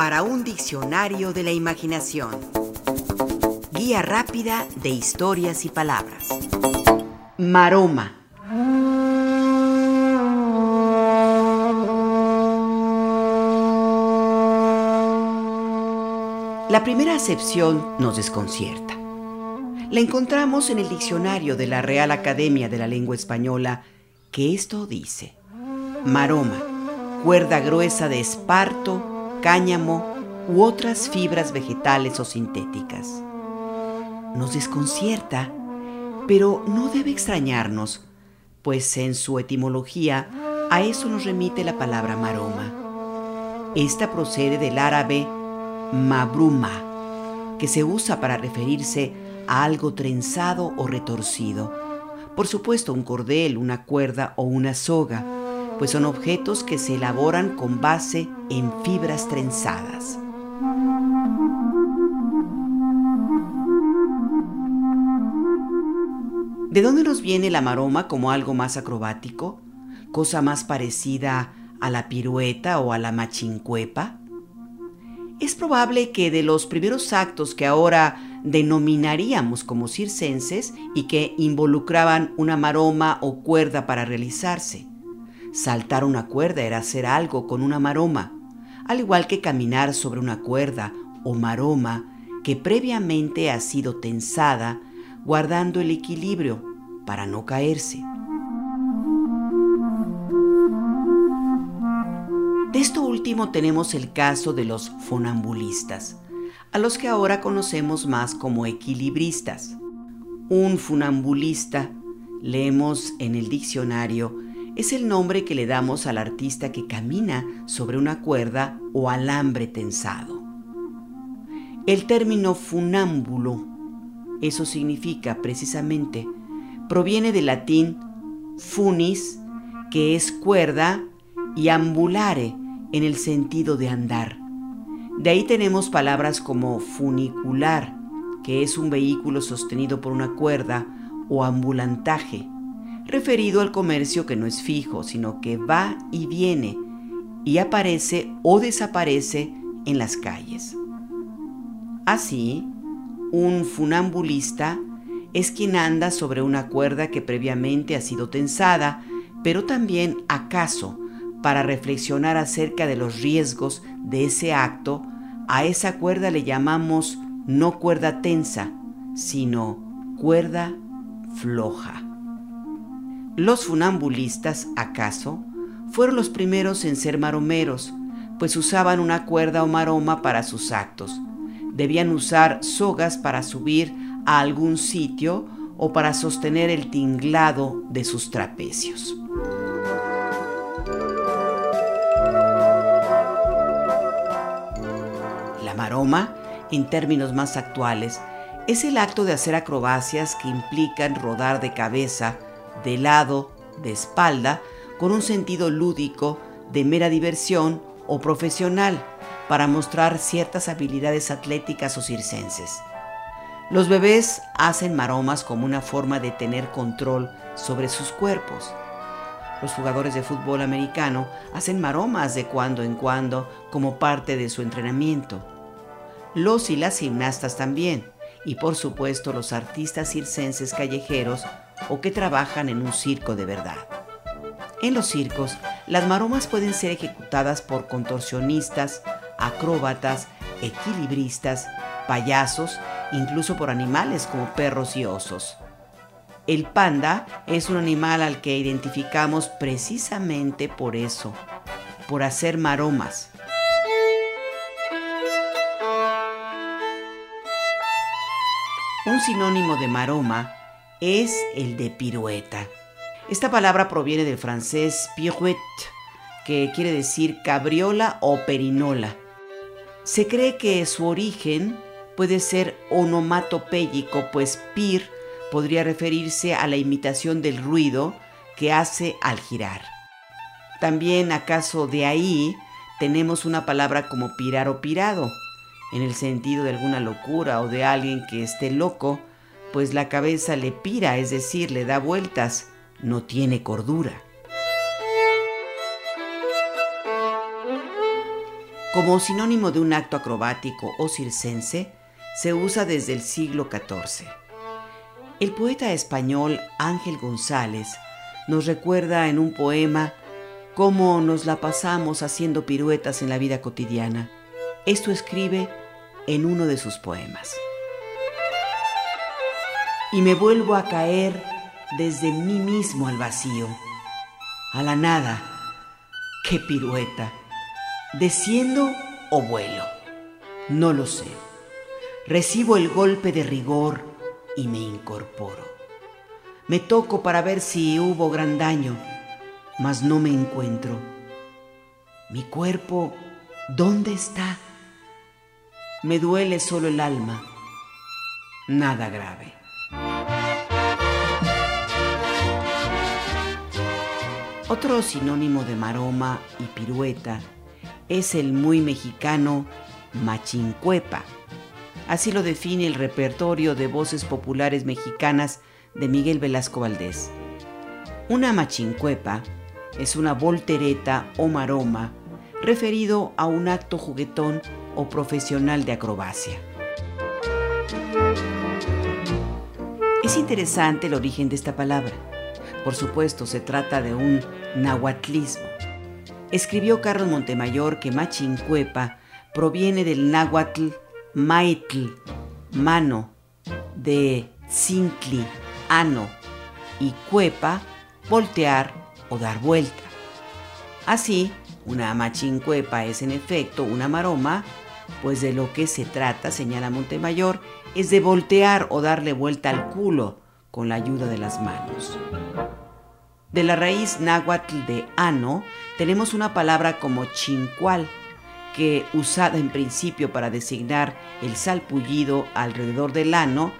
para un diccionario de la imaginación. Guía rápida de historias y palabras. Maroma. La primera acepción nos desconcierta. La encontramos en el diccionario de la Real Academia de la Lengua Española, que esto dice, maroma, cuerda gruesa de esparto, cáñamo u otras fibras vegetales o sintéticas. Nos desconcierta, pero no debe extrañarnos, pues en su etimología a eso nos remite la palabra maroma. Esta procede del árabe mabruma, que se usa para referirse a algo trenzado o retorcido. Por supuesto, un cordel, una cuerda o una soga pues son objetos que se elaboran con base en fibras trenzadas. ¿De dónde nos viene la maroma como algo más acrobático? ¿Cosa más parecida a la pirueta o a la machincuepa? Es probable que de los primeros actos que ahora denominaríamos como circenses y que involucraban una maroma o cuerda para realizarse. Saltar una cuerda era hacer algo con una maroma, al igual que caminar sobre una cuerda o maroma que previamente ha sido tensada, guardando el equilibrio para no caerse. De esto último tenemos el caso de los funambulistas, a los que ahora conocemos más como equilibristas. Un funambulista, leemos en el diccionario, es el nombre que le damos al artista que camina sobre una cuerda o alambre tensado. El término funámbulo, eso significa precisamente, proviene del latín funis, que es cuerda, y ambulare, en el sentido de andar. De ahí tenemos palabras como funicular, que es un vehículo sostenido por una cuerda, o ambulantaje, referido al comercio que no es fijo, sino que va y viene y aparece o desaparece en las calles. Así, un funambulista es quien anda sobre una cuerda que previamente ha sido tensada, pero también acaso para reflexionar acerca de los riesgos de ese acto, a esa cuerda le llamamos no cuerda tensa, sino cuerda floja. Los funambulistas, acaso, fueron los primeros en ser maromeros, pues usaban una cuerda o maroma para sus actos. Debían usar sogas para subir a algún sitio o para sostener el tinglado de sus trapecios. La maroma, en términos más actuales, es el acto de hacer acrobacias que implican rodar de cabeza, de lado, de espalda, con un sentido lúdico, de mera diversión o profesional, para mostrar ciertas habilidades atléticas o circenses. Los bebés hacen maromas como una forma de tener control sobre sus cuerpos. Los jugadores de fútbol americano hacen maromas de cuando en cuando como parte de su entrenamiento. Los y las gimnastas también, y por supuesto los artistas circenses callejeros o que trabajan en un circo de verdad. En los circos, las maromas pueden ser ejecutadas por contorsionistas, acróbatas, equilibristas, payasos, incluso por animales como perros y osos. El panda es un animal al que identificamos precisamente por eso, por hacer maromas. Un sinónimo de maroma es el de pirueta. Esta palabra proviene del francés pirouette, que quiere decir cabriola o perinola. Se cree que su origen puede ser onomatopéyico, pues pir podría referirse a la imitación del ruido que hace al girar. También acaso de ahí tenemos una palabra como pirar o pirado, en el sentido de alguna locura o de alguien que esté loco, pues la cabeza le pira, es decir, le da vueltas, no tiene cordura. Como sinónimo de un acto acrobático o circense, se usa desde el siglo XIV. El poeta español Ángel González nos recuerda en un poema cómo nos la pasamos haciendo piruetas en la vida cotidiana. Esto escribe en uno de sus poemas. Y me vuelvo a caer desde mí mismo al vacío, a la nada. ¡Qué pirueta! ¿Desciendo o vuelo? No lo sé. Recibo el golpe de rigor y me incorporo. Me toco para ver si hubo gran daño, mas no me encuentro. Mi cuerpo, ¿dónde está? Me duele solo el alma. Nada grave. Otro sinónimo de maroma y pirueta es el muy mexicano machincuepa. Así lo define el repertorio de voces populares mexicanas de Miguel Velasco Valdés. Una machincuepa es una voltereta o maroma referido a un acto juguetón o profesional de acrobacia. Es interesante el origen de esta palabra. Por supuesto, se trata de un nahuatlismo escribió Carlos Montemayor que Machincuepa proviene del náhuatl maitl, mano, de cincli, ano, y cuepa, voltear o dar vuelta. Así, una machincuepa es en efecto una maroma, pues de lo que se trata, señala Montemayor, es de voltear o darle vuelta al culo con la ayuda de las manos. De la raíz náhuatl de ano tenemos una palabra como chincual, que usada en principio para designar el salpullido alrededor del ano,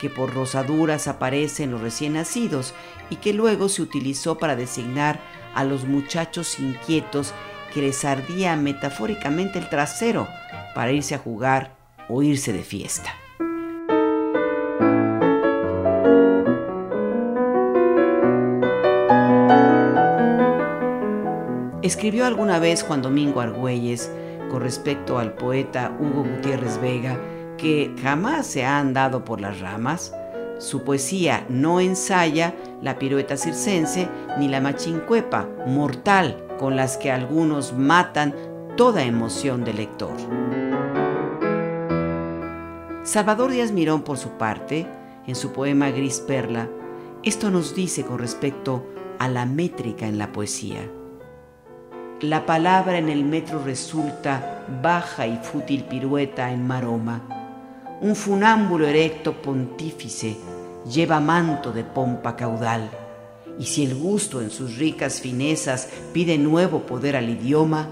que por rosaduras aparece en los recién nacidos y que luego se utilizó para designar a los muchachos inquietos que les ardía metafóricamente el trasero para irse a jugar o irse de fiesta. Escribió alguna vez Juan Domingo Argüelles con respecto al poeta Hugo Gutiérrez Vega que jamás se ha andado por las ramas. Su poesía no ensaya la pirueta circense ni la machincuepa mortal con las que algunos matan toda emoción del lector. Salvador Díaz Mirón, por su parte, en su poema Gris Perla, esto nos dice con respecto a la métrica en la poesía. La palabra en el metro resulta baja y fútil pirueta en maroma. Un funámbulo erecto pontífice lleva manto de pompa caudal. Y si el gusto en sus ricas finezas pide nuevo poder al idioma,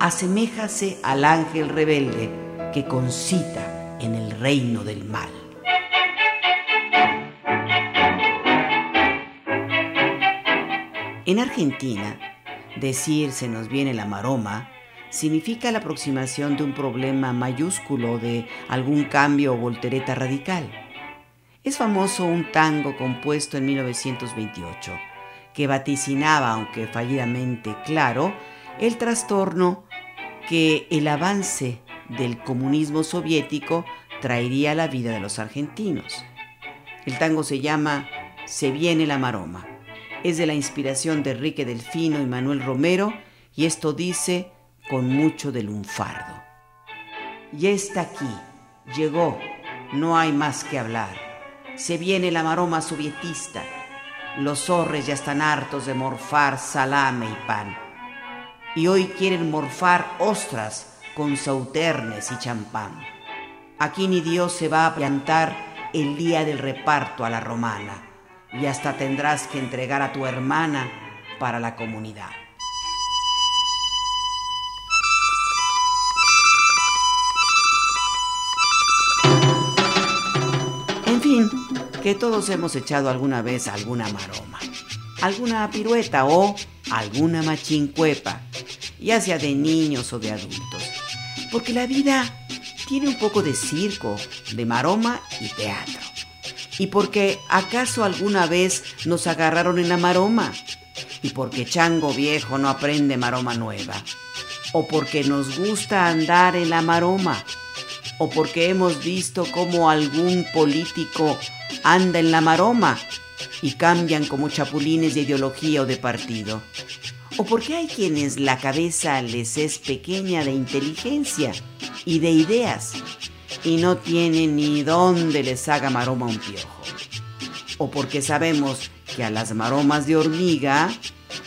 aseméjase al ángel rebelde que concita en el reino del mal. En Argentina, Decir se nos viene la maroma significa la aproximación de un problema mayúsculo de algún cambio o voltereta radical. Es famoso un tango compuesto en 1928 que vaticinaba, aunque fallidamente claro, el trastorno que el avance del comunismo soviético traería a la vida de los argentinos. El tango se llama Se viene la maroma es de la inspiración de Enrique Delfino y Manuel Romero y esto dice con mucho de lunfardo. Ya está aquí, llegó, no hay más que hablar. Se viene la maroma sovietista. Los zorres ya están hartos de morfar salame y pan. Y hoy quieren morfar ostras con sauternes y champán. Aquí ni Dios se va a plantar el día del reparto a la romana y hasta tendrás que entregar a tu hermana para la comunidad. En fin, que todos hemos echado alguna vez alguna maroma, alguna pirueta o alguna machincuepa, ya sea de niños o de adultos. Porque la vida tiene un poco de circo, de maroma y teatro y porque acaso alguna vez nos agarraron en la maroma y porque chango viejo no aprende maroma nueva. o porque nos gusta andar en la maroma, o porque hemos visto cómo algún político anda en la maroma y cambian como chapulines de ideología o de partido. O porque hay quienes la cabeza les es pequeña de inteligencia y de ideas y no tienen ni dónde les haga maroma un piojo. O porque sabemos que a las maromas de hormiga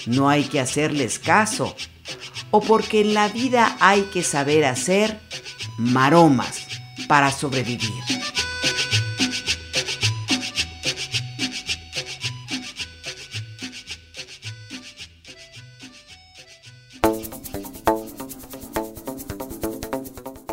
no hay que hacerles caso. O porque en la vida hay que saber hacer maromas para sobrevivir.